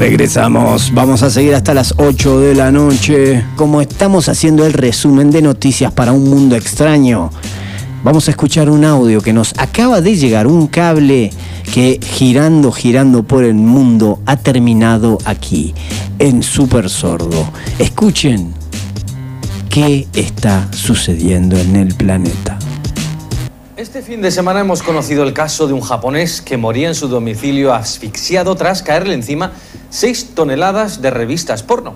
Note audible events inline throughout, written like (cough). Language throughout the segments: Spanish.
Regresamos, vamos a seguir hasta las 8 de la noche. Como estamos haciendo el resumen de noticias para un mundo extraño, vamos a escuchar un audio que nos acaba de llegar, un cable que girando, girando por el mundo ha terminado aquí, en Super Sordo. Escuchen qué está sucediendo en el planeta. Este fin de semana hemos conocido el caso de un japonés que moría en su domicilio asfixiado tras caerle encima 6 toneladas de revistas porno.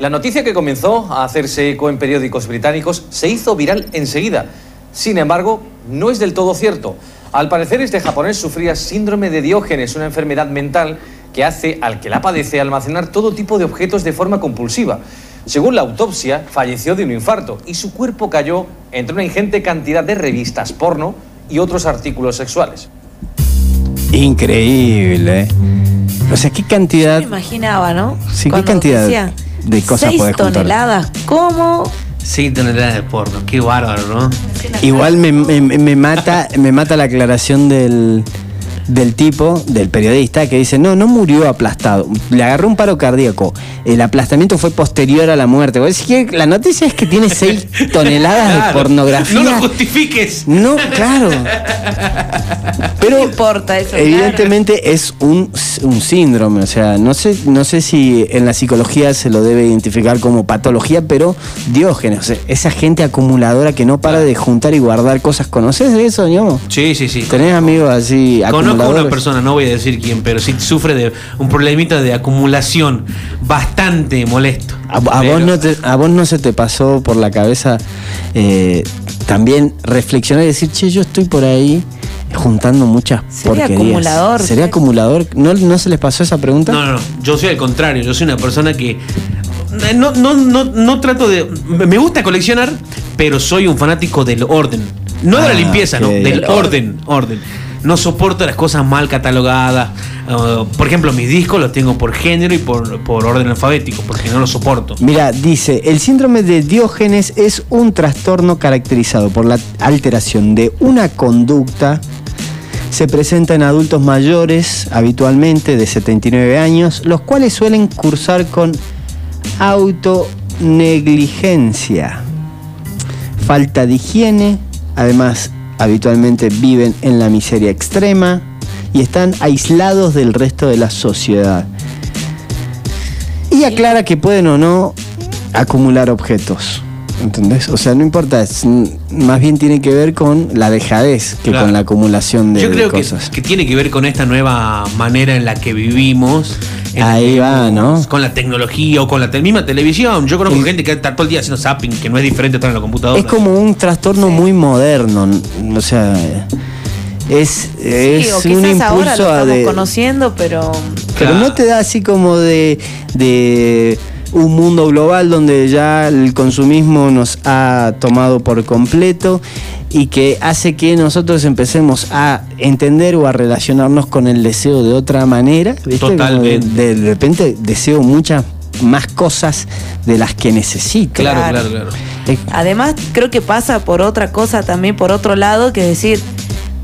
La noticia que comenzó a hacerse eco en periódicos británicos se hizo viral enseguida. Sin embargo, no es del todo cierto. Al parecer, este japonés sufría síndrome de Diógenes, una enfermedad mental que hace al que la padece almacenar todo tipo de objetos de forma compulsiva. Según la autopsia, falleció de un infarto y su cuerpo cayó entre una ingente cantidad de revistas porno y otros artículos sexuales. Increíble. ¿eh? O sea, qué cantidad. Me imaginaba, ¿no? Sí, qué cantidad decía, de cosas seis podés juntar. toneladas. ¿Cómo? Sí, toneladas de porno. Qué bárbaro, ¿no? Igual me, me- me mata, me mata la aclaración del, del tipo, del periodista, que dice, no, no murió aplastado. Le agarró un paro cardíaco. El aplastamiento fue posterior a la muerte. Vos decís que la noticia es que tiene 6 (laughs) toneladas de pornografía. No lo justifiques. No, claro. Pero No importa eso. evidentemente es un, un síndrome. O sea, no sé, no sé si en la psicología se lo debe identificar como patología, pero Diógenes, o sea, esa gente acumuladora que no para de juntar y guardar cosas. ¿Conoces de eso, ño? Sí, sí, sí. ¿Tenés amigos así Conozco a una persona, no voy a decir quién, pero sí sufre de un problemita de acumulación bastante molesto. A, a vos no te- a vos no se te pasó por la cabeza eh, también reflexionar y decir, che, yo estoy por ahí juntando muchas Sería porquerías. acumulador, ¿Sería acumulador? ¿No, ¿No se les pasó esa pregunta? No, no, no. Yo soy al contrario. Yo soy una persona que. No, no, no, no trato de. Me gusta coleccionar, pero soy un fanático del orden. No de Ah, la limpieza, ok. no. Del Del orden. Orden. No soporto las cosas mal catalogadas. Uh, por ejemplo, mis discos los tengo por género y por, por orden alfabético, porque no los soporto. Mira, dice, el síndrome de Diógenes es un trastorno caracterizado por la alteración de una conducta. Se presenta en adultos mayores, habitualmente de 79 años, los cuales suelen cursar con autonegligencia, falta de higiene, además habitualmente viven en la miseria extrema y están aislados del resto de la sociedad. Y aclara que pueden o no acumular objetos. ¿Entendés? O sea, no importa, es- más bien tiene que ver con la dejadez que Claro. con la acumulación de, Yo de creo que, cosas. que tiene que ver con esta nueva manera en la que vivimos. Ahí que va, vivimos, ¿no? Con la tecnología o con la te- misma televisión. Yo conozco gente que está todo el día haciendo zapping, que no es diferente a estar en la computadora. Es como un trastorno muy moderno, o sea, es, es Sí, o un quizás ahora lo impulso a estamos de, conociendo, pero pero Claro. no te da así como de, de un mundo global donde ya el consumismo nos ha tomado por completo y que hace que nosotros empecemos a entender o a relacionarnos con el deseo de otra manera. Totalmente. De, de repente deseo muchas más cosas de las que necesito. Claro, Claro. claro, además creo que pasa por otra cosa también, por otro lado, que es decir,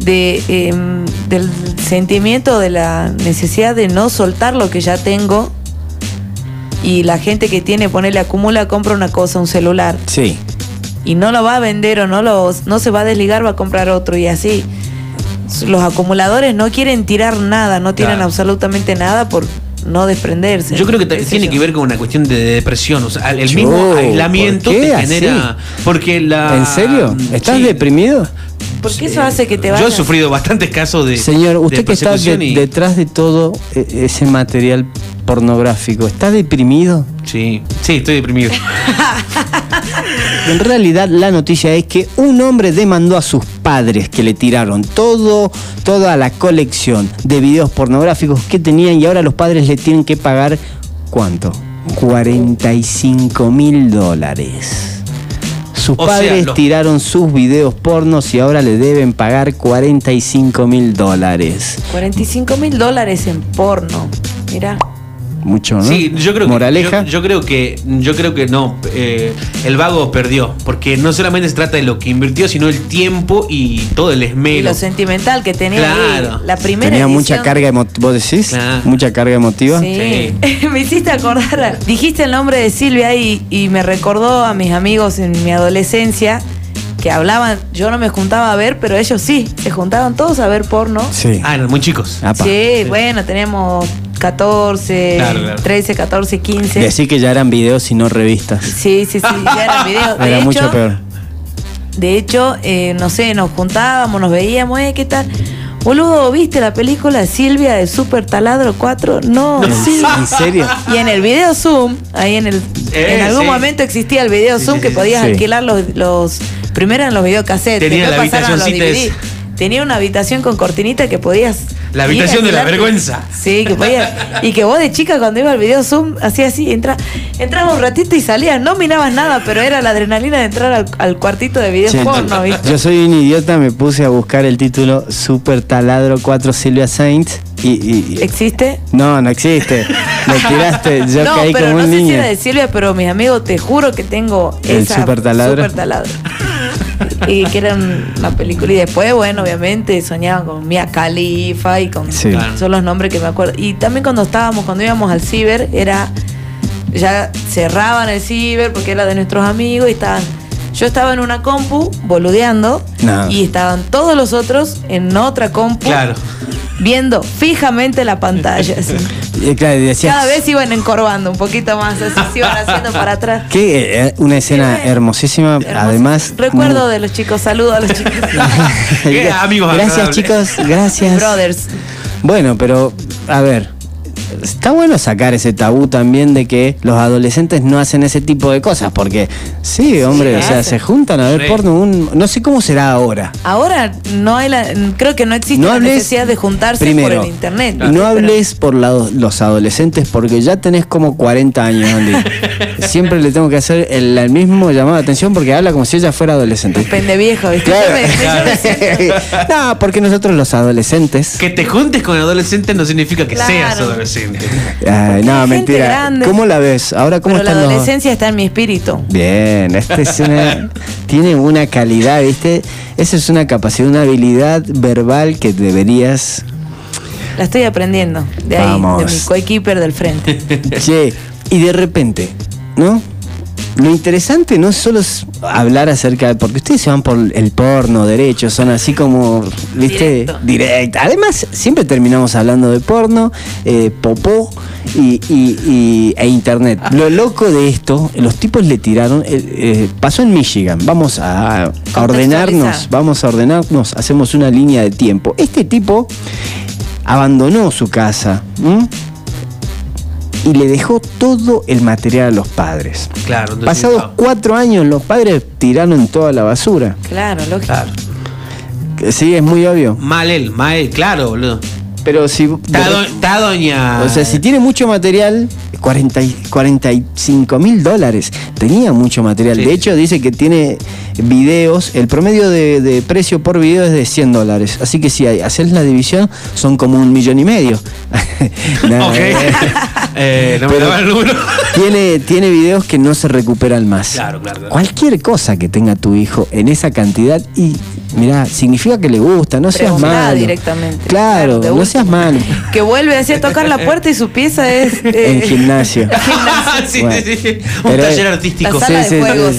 de, em, del sentimiento de la necesidad de no soltar lo que ya tengo. Y la gente que tiene, ponerle acumula, compra una cosa, un celular, sí. y no lo va a vender o no, lo, no se va a desligar, va a comprar otro y así. Los acumuladores no quieren tirar nada, no tiran Claro. absolutamente nada por no desprenderse. Yo creo que tiene yo. que ver con una cuestión de depresión. O sea, el Yo, mismo aislamiento ¿por qué te así? genera. Porque la. ¿En serio? ¿Estás Sí. deprimido? Porque eso hace que te Yo vayas. he sufrido bastantes casos de. Señor, usted de que está de- persecución y- detrás de todo eh, ese material pornográfico, ¿está deprimido? Sí, sí, estoy deprimido. (laughs) En realidad la noticia es que un hombre demandó a sus padres que le tiraron todo, toda la colección de videos pornográficos que tenían y ahora los padres le tienen que pagar ¿cuánto? 45 mil dólares. Sus O sea, padres los- tiraron sus videos pornos y ahora le deben pagar 45 mil dólares. 45 mil dólares en porno. Mira. Mucho, ¿no? Sí, yo creo Moraleja. que yo, yo creo que yo creo que no. eh, el vago perdió, porque no solamente se trata de lo que invirtió, sino el tiempo y todo el Y esmero. lo sentimental que tenía Claro. ahí. La primera Tenía mucha carga emotiva, ¿vos decís? Claro. Mucha carga emotiva. Sí. (laughs) me hiciste acordar. Dijiste el nombre de Silvia y, y me recordó a mis amigos en mi adolescencia que hablaban. Yo no me juntaba a ver, pero ellos sí. Se juntaban todos a ver porno. Sí. Ah, eran muy chicos. Apa. Sí, bueno, teníamos 14, Claro, claro. 13, 14, 15. Decí que ya eran videos y no revistas. Sí, sí, sí, ya eran videos. (laughs) De Era hecho, mucho peor. De hecho, eh, no sé, nos juntábamos, nos veíamos, eh, ¿qué tal? Boludo, ¿viste la película Silvia de Super Taladro 4? No, ¿En, sí. en serio? Y en el video Zoom, ahí en el Eh, en algún sí. momento existía el video Sí, Zoom sí, que podías sí. alquilar los, los primero eran los videocassettes, Tenía después la los. Tenía una habitación con cortinita que podías La habitación de la vergüenza. Sí, que podías y que vos de chica cuando iba al video Zoom hacías así, entra, entrabas un ratito y salías, no mirabas nada, pero era la adrenalina de entrar al, al cuartito de video Che, porno, ¿viste? Yo soy un idiota, me puse a buscar el título Super Taladro 4 Silvia Saints y, y- y- ¿Existe? no, no existe. Me tiraste, (laughs) yo no, caí pero como no un sé si niño. era de Silvia, pero mis amigos, te juro que tengo ¿El esa super taladro? super taladro. (laughs) y que era un- una película. Y después, bueno, obviamente soñaban con Mia Khalifa y con. Sí. Son los nombres que me acuerdo. Y también cuando estábamos, cuando íbamos al ciber, era. Ya cerraban el ciber porque era de nuestros amigos y estaban. Yo estaba en una compu boludeando No. y estaban todos los otros en otra compu Claro. Viendo fijamente la pantalla. así. Y (laughs) claro, y decías, Cada vez iban encorvando un poquito más, así se iban haciendo para atrás. que eh, una escena Sí. hermosísima, Hermoso. además. Recuerdo muy- de los chicos, saludo a los chicos. (laughs) Qué amigos Gracias agradables. chicos, gracias. Brothers. Bueno, pero a ver, está bueno sacar ese tabú también de que los adolescentes no hacen ese tipo de cosas, porque sí, hombre, o sea, hacen. se juntan a ver Sí. porno, un- no sé cómo será ahora. Ahora no hay la, creo que no existe No la hables- necesidad de juntarse primero, por el internet. No ¿viste? hables por la- los adolescentes porque ya tenés como 40 años, Andy. (laughs) Siempre le tengo que hacer el, el mismo llamado de atención porque habla como si ella fuera adolescente. Pero pende viejo, ¿viste? Claro. (laughs) No, porque nosotros los adolescentes. Que te juntes con adolescentes no significa que Claro. seas adolescente. Ay, no, hay gente mentira. grande. ¿Cómo la ves? Ahora, ¿cómo Pero la los- adolescencia está en mi espíritu. Bien, esta es una, tiene una calidad, ¿viste? Esa es una capacidad, una habilidad verbal que deberías. La estoy aprendiendo de ahí, Vamos. de mi coequiper del frente. Che, y de repente, ¿no? Lo interesante no es solo es hablar acerca de. Porque ustedes se van por el porno, derechos, son así como. ¿Viste? Directo. Directa. Además, siempre terminamos hablando de porno, eh, popó y, y- y- e internet. Lo loco de esto, los tipos le tiraron. eh, eh, pasó en Michigan. Vamos a, a ordenarnos. Vamos a ordenarnos. Hacemos una línea de tiempo. Este tipo abandonó su casa. ¿m? Y le dejó todo el material a los padres. Claro. entonces, Pasados no. cuatro años, los padres tiraron toda la basura. Claro, lógico. Claro. Sí, es muy obvio. Mal él, mal él, claro, boludo. Pero si. Está, do- está doña. O sea, si tiene mucho material, 40 y- 45 mil dólares. Tenía mucho material. Sí. De hecho, dice que tiene videos. El promedio de, de precio por video es de 100 dólares. Así que si hay- haces la división, son como un millón y medio. (laughs) Nada, Ok. eh. (laughs) eh, no me Pero- daba el número. (laughs) tiene, tiene videos que no se recuperan más. Claro, claro, claro. Cualquier cosa que tenga tu hijo en esa cantidad y mirá, significa que le gusta, no seas malo. directamente. Claro, no seas malo. Que vuelve así a tocar la puerta y su pieza es. (laughs) eh, En (laughs) gimnasio. sí, Bueno. sí, sí. Un taller artístico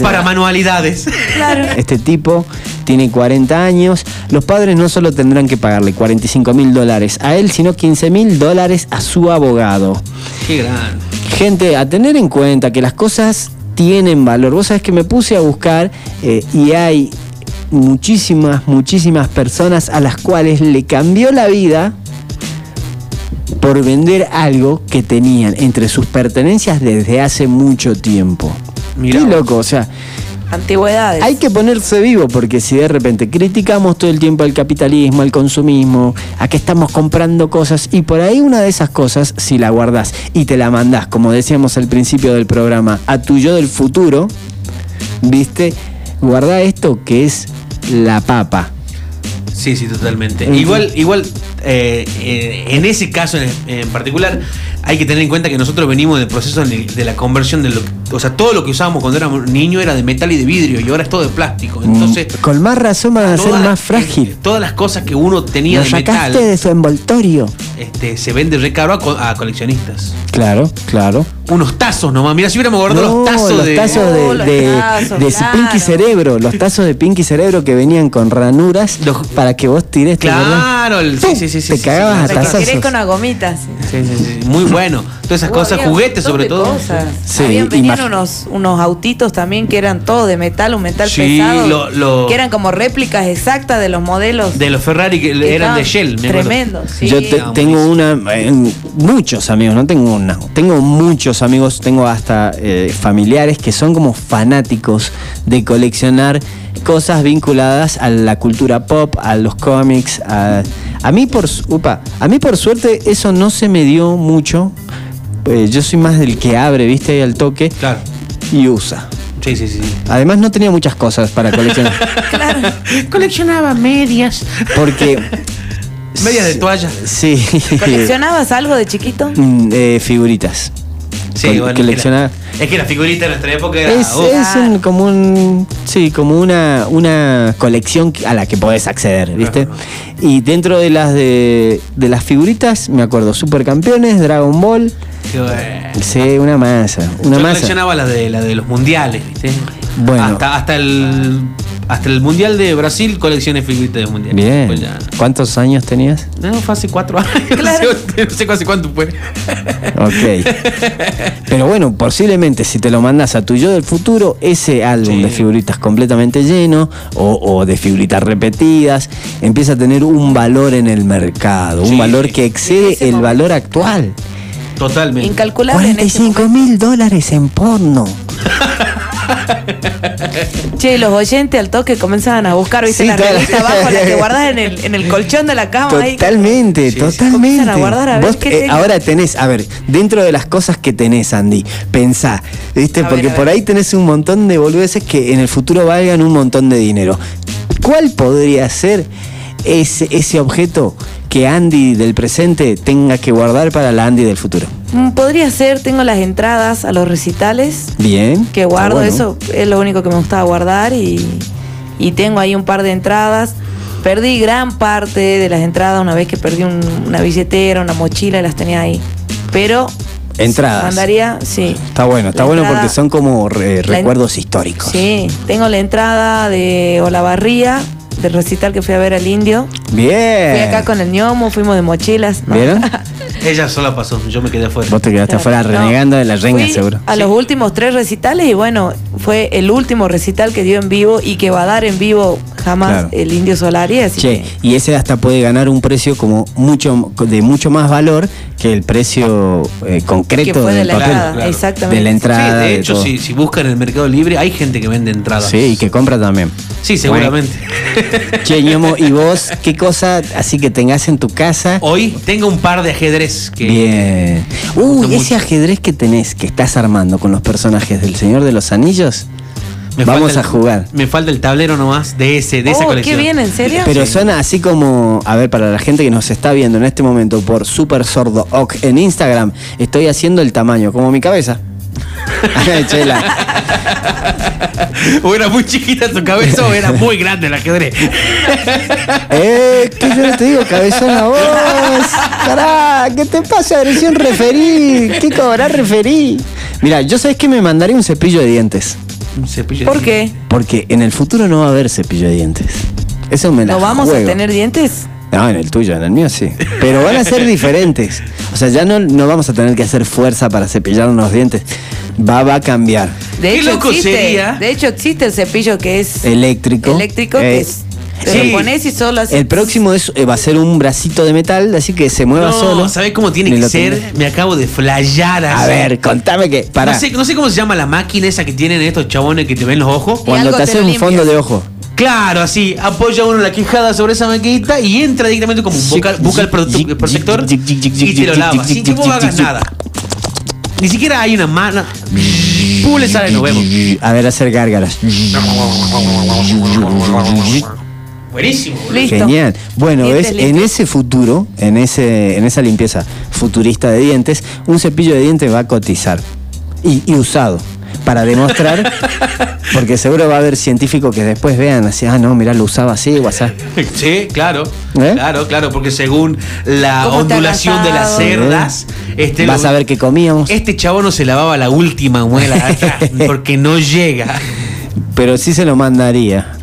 para manualidades. Claro. Este tipo tiene 40 años. Los padres no solo tendrán que pagarle 45 mil dólares a él, sino 15 mil dólares a su abogado. Qué gran. Gente, a tener en cuenta que las cosas tienen valor. Vos sabés que me puse a buscar eh, y hay muchísimas, muchísimas personas a las cuales le cambió la vida por vender algo que tenían entre sus pertenencias desde hace mucho tiempo. Mirá Qué loco, o sea, Antigüedades. hay que ponerse vivo porque si de repente criticamos todo el tiempo el capitalismo, el consumismo, a que estamos comprando cosas y por ahí una de esas cosas, si la guardás y te la mandás, como decíamos al principio del programa, a tu yo del futuro, viste, guarda esto que es la papa. Sí, sí, totalmente. Igual, igual, eh, eh, en ese caso en, en particular, hay que tener en cuenta que nosotros venimos del proceso de, la conversión de lo o sea, todo lo que usábamos cuando éramos niños era de metal y de vidrio y ahora es todo de plástico. Entonces, Mm, Con más razón van a ser más frágil. eh, todas las cosas que uno tenía Lo de metal sacaste de su envoltorio. este, se vende re caro a, co- a coleccionistas. Claro, claro. Unos tazos nomás. Mira, si hubiéramos guardado No, los tazos los de. tazos de, Oh, los de- tazos, de claro. Pinky Cerebro, los tazos de Pinky Cerebro que venían con ranuras Los- para que vos tires. Claro, el, sí, sí, sí, sí, Te sí, cagabas sí, a tazazos. querés con una gomita. sí. Sí, sí, sí, Muy bueno. Todas esas cosas, había juguetes sobre todo. cosas. Sí, Habían- venían unos, unos autitos también que eran todos de metal, un metal Sí, pesado. lo- lo- Que eran como réplicas exactas de los modelos. De los Ferrari que que eran de Shell, me. Tremendo, sí. Yo te- tengo una, eh, muchos amigos, no tengo una, tengo muchos amigos, tengo hasta eh, familiares que son como fanáticos de coleccionar cosas vinculadas a la cultura pop, a los cómics, a, a mí por, upa, a mí por suerte eso no se me dio mucho. Eh, yo soy más del que abre, viste, ahí al toque Claro. y usa. Sí, sí, sí. Además no tenía muchas cosas para coleccionar, (laughs) Claro. Coleccionaba medias. porque Medias de toalla. sí, ¿Coleccionabas algo de chiquito? Mm, eh, figuritas. Sí, bueno. Es que, la, es que la figurita de nuestra época era. Es, uf, es un- como un sí, como una, una colección a la que podés acceder, ¿viste? Y dentro de las de, de las figuritas, me acuerdo, Supercampeones, Dragon Ball, qué bueno. sí, una masa, una Yo masa. coleccionaba la de, la de los mundiales, ¿viste? Bueno. Hasta, hasta, el, hasta el mundial de Brasil coleccioné figuritas de mundial. Bien. Pues ya- ¿Cuántos años tenías? No, fue hace cuatro años. (laughs) Claro. No sé, no sé hace cuánto fue. Ok. Pero bueno, posiblemente si te lo mandas a tu yo del futuro, ese álbum Sí. de figuritas completamente lleno o, o de figuritas repetidas, empieza a tener un valor en el mercado, un valor que excede el momento. valor actual. Totalmente. Incalculable en ese 45 mil dólares en porno. (laughs) Che, los oyentes al toque comenzaban a buscar, viste, Sí, la revista abajo, la que guardás en el, en el (laughs) colchón de la cama. ahí. Totalmente, Sí, sí. totalmente. Comienzan a guardar a ver qué eh, ahora tenés, a ver, dentro de las cosas que tenés, Andy, pensá, ¿viste? A Porque ver. por ahí tenés un montón de boludeces que en el futuro valgan un montón de dinero. ¿Cuál podría ser ese, ese objeto que Andy del presente tenga que guardar para la Andy del futuro? Mm, Podría ser, tengo las entradas a los recitales Bien. que guardo, bueno. eso es lo único que me gustaba guardar y, y tengo ahí un par de entradas. Perdí gran parte de las entradas una vez que perdí un- una billetera, una mochila y las tenía ahí. Pero Entradas. mandaría, sí. Está bueno, está La bueno entrada- porque son como re- recuerdos históricos. Sí, tengo la entrada de Olavarría, del recital que fui a ver al indio. Bien. Fui acá con el ñomo, fuimos de mochilas. ¿no? ¿Vieron? (laughs) Ella sola pasó, yo me quedé afuera. Vos te quedaste Claro. afuera No. renegando de la renga, Fui seguro. A Sí. los últimos tres recitales y bueno, fue el último recital que dio en vivo y que va a dar en vivo jamás Claro. el Indio Solari. Así Che, que- y ese hasta puede ganar un precio como mucho de mucho más valor que el precio eh, concreto que fue de del la papel. entrada, claro. exactamente. De la entrada. Sí, de hecho, si, si buscan en el Mercado Libre, hay gente que vende entradas. Sí, y que compra también. Sí, seguramente. Che, ñomo, ¿y vos qué cosa así que tengas en tu casa? Hoy tengo un par de ajedrez que. Bien. Uy, ese mucho. ajedrez que tenés, que estás armando con los personajes del Señor de los Anillos. me Vamos a jugar. Me falta el tablero nomás de ese, de esa oh, colección. qué bien, ¿en serio? Pero suena así como, a ver, para la gente que nos está viendo en este momento por Super Sordo Oc en Instagram, estoy haciendo el tamaño, como mi cabeza. (laughs) Chela. o era muy chiquita tu cabeza o era muy grande el ajedrez. (laughs) Eh, que yo no te digo cabezón a vos. Pará, ¿qué te pasa? Agresión referí. ¿Qué cobrar referí? Mira, yo sabes que me mandaré un cepillo de dientes. Un cepillo de ¿Por qué? Porque en el futuro no va a haber cepillo de dientes. Eso me la ¿No vamos juego. a tener dientes? No, en el tuyo, en el mío sí. Pero van a ser diferentes. O sea, ya no, no vamos a tener que hacer fuerza para cepillarnos los dientes. Va, va a cambiar. De Qué hecho, loco existe, sería. De hecho, existe el cepillo que es Eléctrico. eléctrico, Eh, que es. Te sí. lo pones y solo así. El próximo es, eh, va a ser un bracito de metal, así que se mueva No, solo. ¿sabés cómo tiene que ser? Me acabo de flayar así. A ver, contame que. Para. No sé, no sé cómo se llama la máquina esa que tienen estos chabones que te ven los ojos. Cuando te te haces un fondo de ojo. Claro, así, apoya uno la quijada sobre esa maquinita y entra directamente como busca, busca el, protector y te lo lava, sin que vos hagas nada. Ni siquiera hay una mano. Pum, le sale, nos vemos. A ver, hacer gárgaras. Buenísimo. Listo. Genial. Bueno, ves, en ese futuro, en, ese, en esa limpieza futurista de dientes, un cepillo de dientes va a cotizar. Y, y usado. Para demostrar, (laughs) porque seguro va a haber científicos que después vean así, ah, no, mirá, lo usaba así, WhatsApp. Sí, claro. ¿Eh? Claro, claro, porque según la ¿Cómo está ondulación de las cerdas, este Vas lo- a ver que comíamos. Este chavo no se lavaba la última muela acá, (laughs) porque no llega. pero sí se lo mandaría.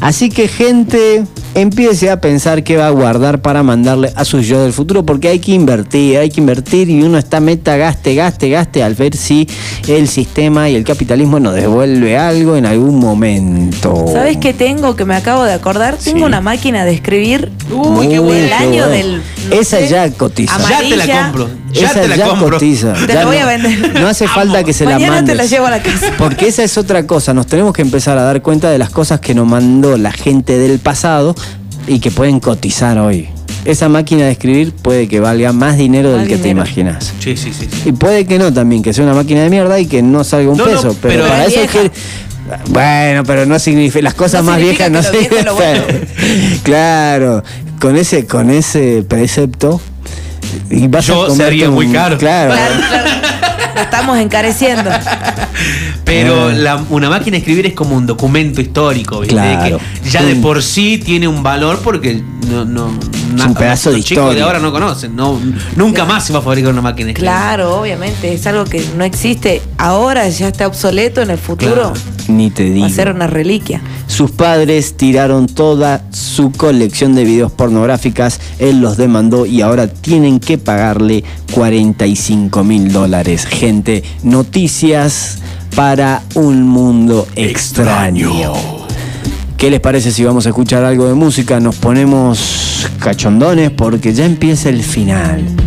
Así que gente, empiece a pensar qué va a guardar para mandarle a su yo del futuro, porque hay que invertir, hay que invertir y uno está meta, gaste, gaste, gaste, al ver si el sistema y el capitalismo nos devuelve algo en algún momento. ¿Sabes qué tengo que me acabo de acordar? Tengo Sí. una máquina de escribir. Uy, qué Muy bueno. El año bueno. del. no Esa sé, ya cotiza. Ya te la compro. Ya Esa te la ya compro. cotiza. Te Ya la voy no- a vender. No hace falta que se la Mañana mandes. te la llevo a la casa. Porque esa es otra cosa, nos tenemos que empezar a dar cuenta de las cosas que nos mandó la gente del pasado y que pueden cotizar hoy. Esa máquina de escribir puede que valga más dinero del que te imaginas. Sí, sí, sí. sí. Y puede que no también, que sea una máquina de mierda y que no salga un No, no, peso. pero, pero para es eso es que. Bueno, pero no significa. Las cosas No más significa viejas no significan. (laughs) claro, con ese, con ese precepto. Y vas Yo a sería muy caro. Claro. Claro, claro. La estamos encareciendo. (laughs) Pero Ah. la- una máquina de escribir es como un documento histórico, ¿viste? Claro. Que ya de por sí tiene un valor porque no, no, un pedazo de los chicos de historia. ahora no conocen. No, nunca más se va a fabricar una máquina de escribir. Claro, obviamente. Es algo que no existe. Ahora ya está obsoleto. En el futuro Claro. Ni te digo. va a ser una reliquia. Sus padres tiraron toda su colección de videos pornográficas, él los demandó y ahora tienen que pagarle 45 mil dólares. Gente, noticias para un mundo extraño. ¿Qué les parece si vamos a escuchar algo de música? Nos ponemos cachondones porque ya empieza el final.